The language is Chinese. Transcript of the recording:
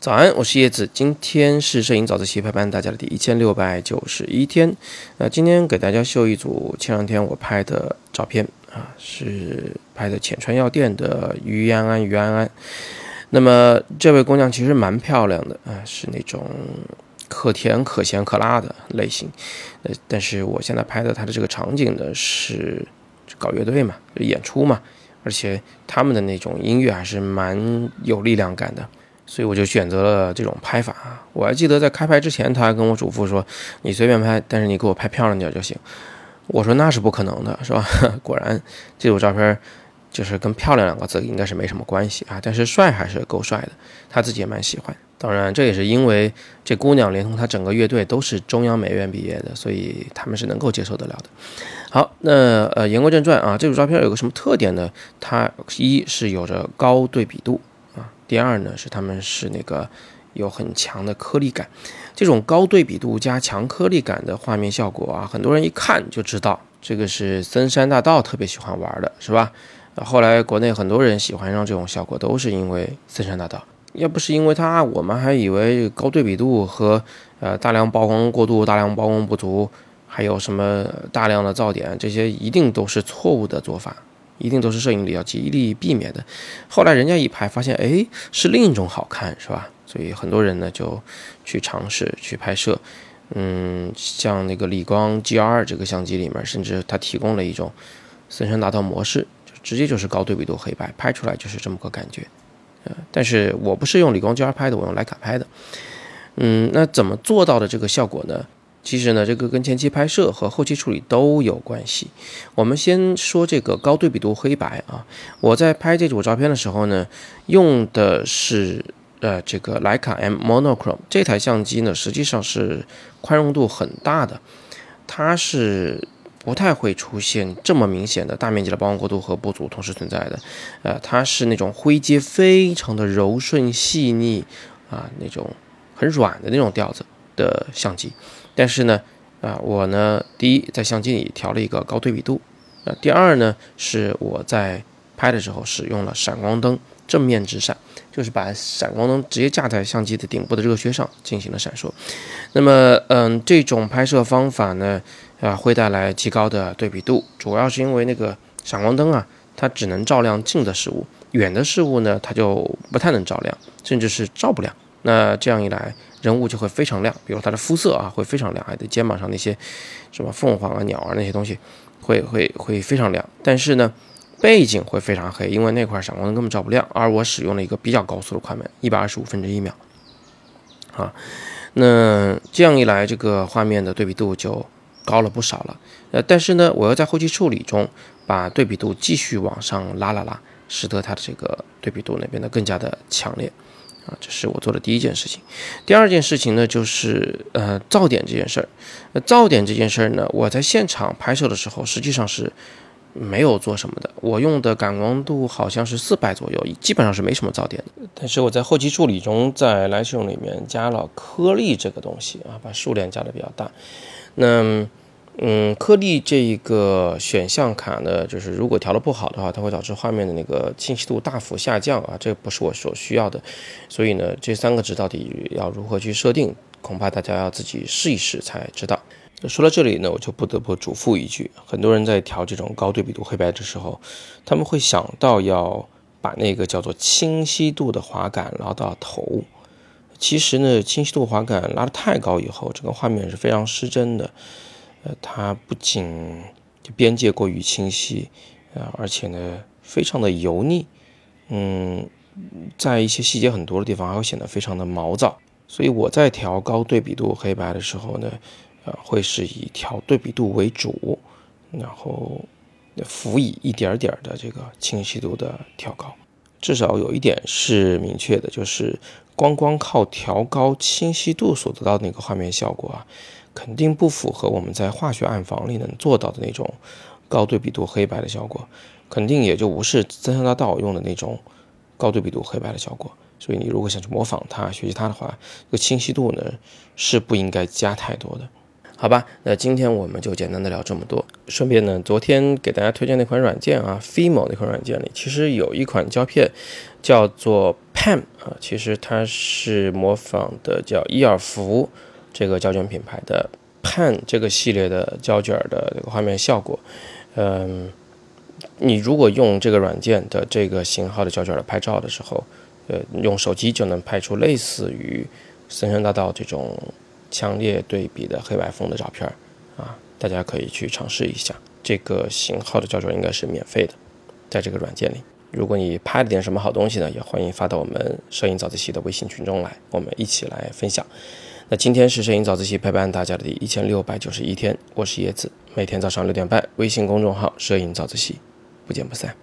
早安，我是叶子。今天是摄影早自习陪伴大家的第一千六百九十一天。那今天给大家秀一组前两天我拍的照片啊，是拍的浅川药店的于安安于安安。那么这位姑娘其实蛮漂亮的啊，是那种可甜可咸可辣的类型。呃，但是我现在拍的她的这个场景呢，是搞乐队嘛，演出嘛，而且他们的那种音乐还是蛮有力量感的。所以我就选择了这种拍法！我还记得在开拍之前，他还跟我嘱咐说：“你随便拍，但是你给我拍漂亮点就行。”我说：“那是不可能的，是吧？” 果然，这组照片就是跟“漂亮”两个字应该是没什么关系啊。但是帅还是够帅的，他自己也蛮喜欢。当然，这也是因为这姑娘连同她整个乐队都是中央美院毕业的，所以他们是能够接受得了的。好，那呃，言归正传啊，这组照片有个什么特点呢？它一是有着高对比度啊。第二呢，是他们是那个有很强的颗粒感，这种高对比度加强颗粒感的画面效果啊，很多人一看就知道这个是森山大道特别喜欢玩的，是吧？后来国内很多人喜欢上这种效果，都是因为森山大道。要不是因为它，我们还以为高对比度和呃大量曝光过度、大量曝光不足，还有什么大量的噪点，这些一定都是错误的做法。一定都是摄影里要极力避免的。后来人家一拍发现，哎，是另一种好看，是吧？所以很多人呢就去尝试去拍摄。嗯，像那个理光 GR 这个相机里面，甚至它提供了一种森山大道模式，直接就是高对比度黑白，拍出来就是这么个感觉。呃，但是我不是用理光 GR 拍的，我用徕卡拍的。嗯，那怎么做到的这个效果呢？其实呢，这个跟前期拍摄和后期处理都有关系。我们先说这个高对比度黑白啊，我在拍这组照片的时候呢，用的是呃这个徕卡 M Monochrome 这台相机呢，实际上是宽容度很大的，它是不太会出现这么明显的大面积的曝光过度和不足同时存在的。呃，它是那种灰阶非常的柔顺细腻啊，那种很软的那种调子的相机。但是呢，啊，我呢，第一在相机里调了一个高对比度，啊，第二呢，是我在拍的时候使用了闪光灯正面直闪，就是把闪光灯直接架在相机的顶部的热靴上进行了闪烁。那么，嗯，这种拍摄方法呢，啊，会带来极高的对比度，主要是因为那个闪光灯啊，它只能照亮近的事物，远的事物呢，它就不太能照亮，甚至是照不亮。那这样一来，人物就会非常亮，比如他的肤色啊会非常亮，还的肩膀上那些什么凤凰啊、鸟啊那些东西，会会会非常亮。但是呢，背景会非常黑，因为那块闪光灯根本照不亮。而我使用了一个比较高速的快门，一百二十五分之一秒。啊，那这样一来，这个画面的对比度就高了不少了。呃，但是呢，我要在后期处理中把对比度继续往上拉了拉，使得它的这个对比度呢变得更加的强烈。啊，这是我做的第一件事情。第二件事情呢，就是呃噪点这件事儿。呃，噪点这件事儿呢，我在现场拍摄的时候，实际上是没有做什么的。我用的感光度好像是四百左右，基本上是没什么噪点的。但是我在后期处理中，在 Lightroom 里面加了颗粒这个东西啊，把数量加的比较大。那嗯，颗粒这一个选项卡呢，就是如果调的不好的话，它会导致画面的那个清晰度大幅下降啊，这不是我所需要的。所以呢，这三个值到底要如何去设定，恐怕大家要自己试一试才知道。说到这里呢，我就不得不嘱咐一句：很多人在调这种高对比度黑白的时候，他们会想到要把那个叫做清晰度的滑杆拉到头。其实呢，清晰度滑杆拉得太高以后，整个画面是非常失真的。呃，它不仅就边界过于清晰，啊，而且呢，非常的油腻，嗯，在一些细节很多的地方还会显得非常的毛躁。所以我在调高对比度黑白的时候呢，会是以调对比度为主，然后辅以一点点的这个清晰度的调高。至少有一点是明确的，就是光光靠调高清晰度所得到那个画面效果啊。肯定不符合我们在化学暗房里能做到的那种高对比度黑白的效果，肯定也就不是增强大道用的那种高对比度黑白的效果。所以你如果想去模仿它、学习它的话，这个清晰度呢是不应该加太多的。好吧，那今天我们就简单的聊这么多。顺便呢，昨天给大家推荐那款软件啊，Fimo 那款软件里，其实有一款胶片叫做 Pen 啊，其实它是模仿的叫伊尔福这个胶卷品牌的 Pen 这个系列的胶卷的这个画面效果。嗯，你如果用这个软件的这个型号的胶卷来拍照的时候，呃，用手机就能拍出类似于森山大道这种强烈对比的黑白风的照片啊，大家可以去尝试一下。这个型号的胶卷应该是免费的，在这个软件里。如果你拍了点什么好东西呢，也欢迎发到我们摄影早自习的微信群中来，我们一起来分享。那今天是摄影早自习陪伴大家的第一千六百九十一天，我是叶子，每天早上六点半，微信公众号“摄影早自习”，不见不散。